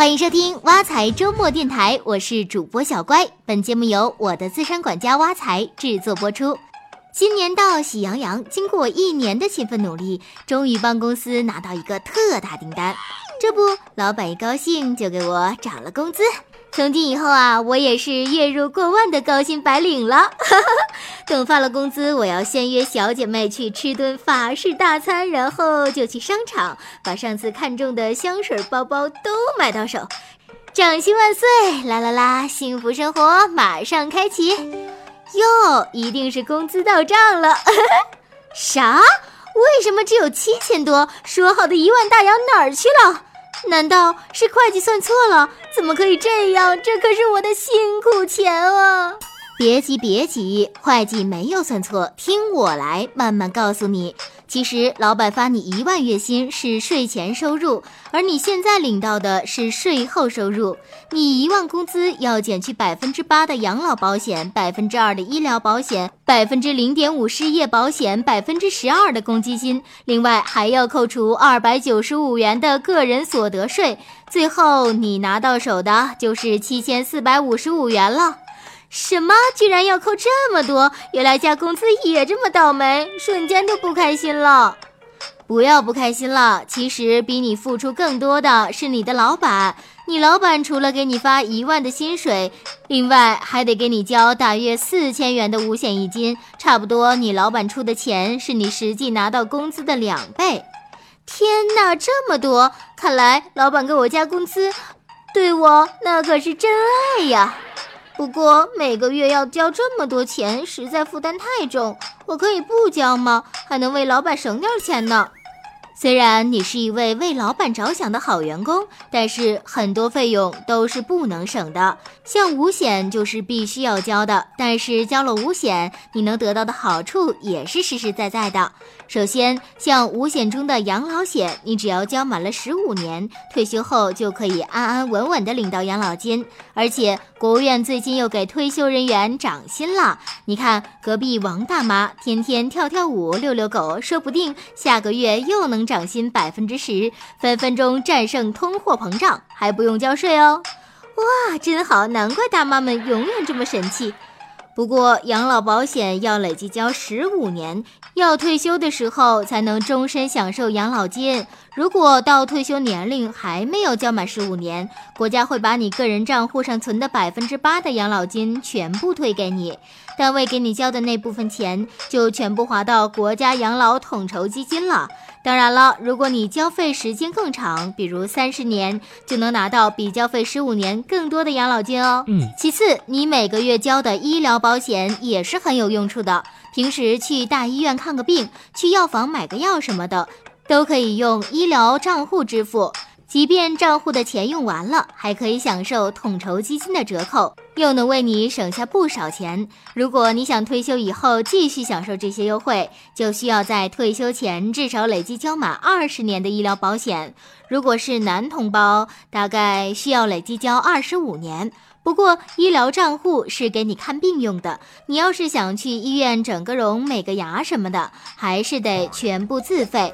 欢迎收听挖财周末电台，我是主播小乖。本节目由我的资深管家挖财制作播出。新年到，喜羊羊，经过一年的勤奋努力，终于帮公司拿到一个特大订单。这不，老板一高兴就给我涨了工资。从今以后啊，我也是月入过万的高薪白领了。等发了工资，我要先约小姐妹去吃顿法式大餐，然后就去商场把上次看中的香水、包包都买到手。掌心万岁！啦啦啦，幸福生活马上开启。哟，一定是工资到账了。啥？为什么只有七千多？说好的一万大洋哪儿去了？难道是会计算错了？怎么可以这样？这可是我的辛苦钱啊！别急，别急，会计没有算错，听我来慢慢告诉你。其实，老板发你一万月薪是税前收入，而你现在领到的是税后收入。你一万工资要减去百分之八的养老保险，百分之二的医疗保险，百分之零点五失业保险，百分之十二的公积金，另外还要扣除二百九十五元的个人所得税，最后你拿到手的就是七千四百五十五元了。什么？居然要扣这么多？原来加工资也这么倒霉，瞬间就不开心了。不要不开心了，其实比你付出更多的是你的老板。你老板除了给你发一万的薪水，另外还得给你交大约四千元的五险一金，差不多你老板出的钱是你实际拿到工资的两倍。天哪，这么多！看来老板给我加工资，对我那可是真爱呀。不过每个月要交这么多钱，实在负担太重。我可以不交吗？还能为老板省点钱呢。虽然你是一位为老板着想的好员工，但是很多费用都是不能省的。像五险就是必须要交的，但是交了五险，你能得到的好处也是实实在在的。首先，像五险中的养老险，你只要交满了十五年，退休后就可以安安稳稳的领到养老金。而且，国务院最近又给退休人员涨薪了。你看，隔壁王大妈天天跳跳舞、遛遛狗，说不定下个月又能。涨薪百分之十，分分钟战胜通货膨胀，还不用交税哦！哇，真好，难怪大妈们永远这么神气。不过养老保险要累计交十五年，要退休的时候才能终身享受养老金。如果到退休年龄还没有交满十五年，国家会把你个人账户上存的百分之八的养老金全部退给你，单位给你交的那部分钱就全部划到国家养老统筹基金了。当然了，如果你交费时间更长，比如三十年，就能拿到比交费十五年更多的养老金哦。嗯，其次，你每个月交的医疗保险也是很有用处的。平时去大医院看个病，去药房买个药什么的，都可以用医疗账户支付。即便账户的钱用完了，还可以享受统筹基金的折扣，又能为你省下不少钱。如果你想退休以后继续享受这些优惠，就需要在退休前至少累计交满二十年的医疗保险。如果是男同胞，大概需要累计交二十五年。不过医疗账户是给你看病用的，你要是想去医院整个容、美个牙什么的，还是得全部自费。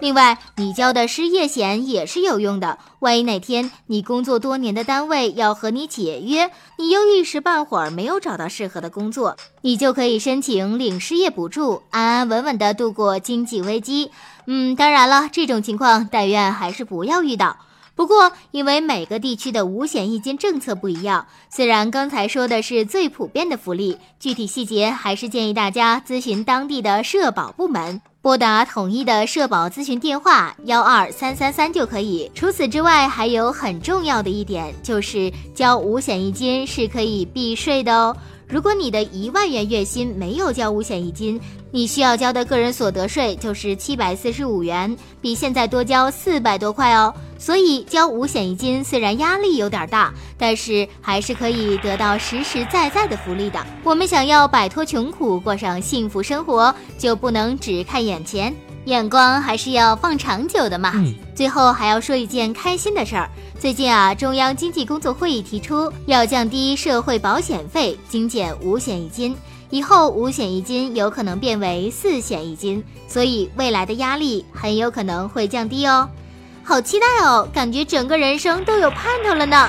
另外，你交的失业险也是有用的。万一哪天你工作多年的单位要和你解约，你又一时半会儿没有找到适合的工作，你就可以申请领失业补助，安安稳稳的度过经济危机。嗯，当然了，这种情况但愿还是不要遇到。不过，因为每个地区的五险一金政策不一样，虽然刚才说的是最普遍的福利，具体细节还是建议大家咨询当地的社保部门。拨打统一的社保咨询电话幺二三三三就可以。除此之外，还有很重要的一点，就是交五险一金是可以避税的哦。如果你的一万元月薪没有交五险一金，你需要交的个人所得税就是七百四十五元，比现在多交四百多块哦。所以交五险一金虽然压力有点大，但是还是可以得到实实在在的福利的。我们想要摆脱穷苦，过上幸福生活，就不能只看眼前。眼光还是要放长久的嘛。最后还要说一件开心的事儿。最近啊，中央经济工作会议提出要降低社会保险费，精简五险一金。以后五险一金有可能变为四险一金，所以未来的压力很有可能会降低哦。好期待哦，感觉整个人生都有盼头了呢。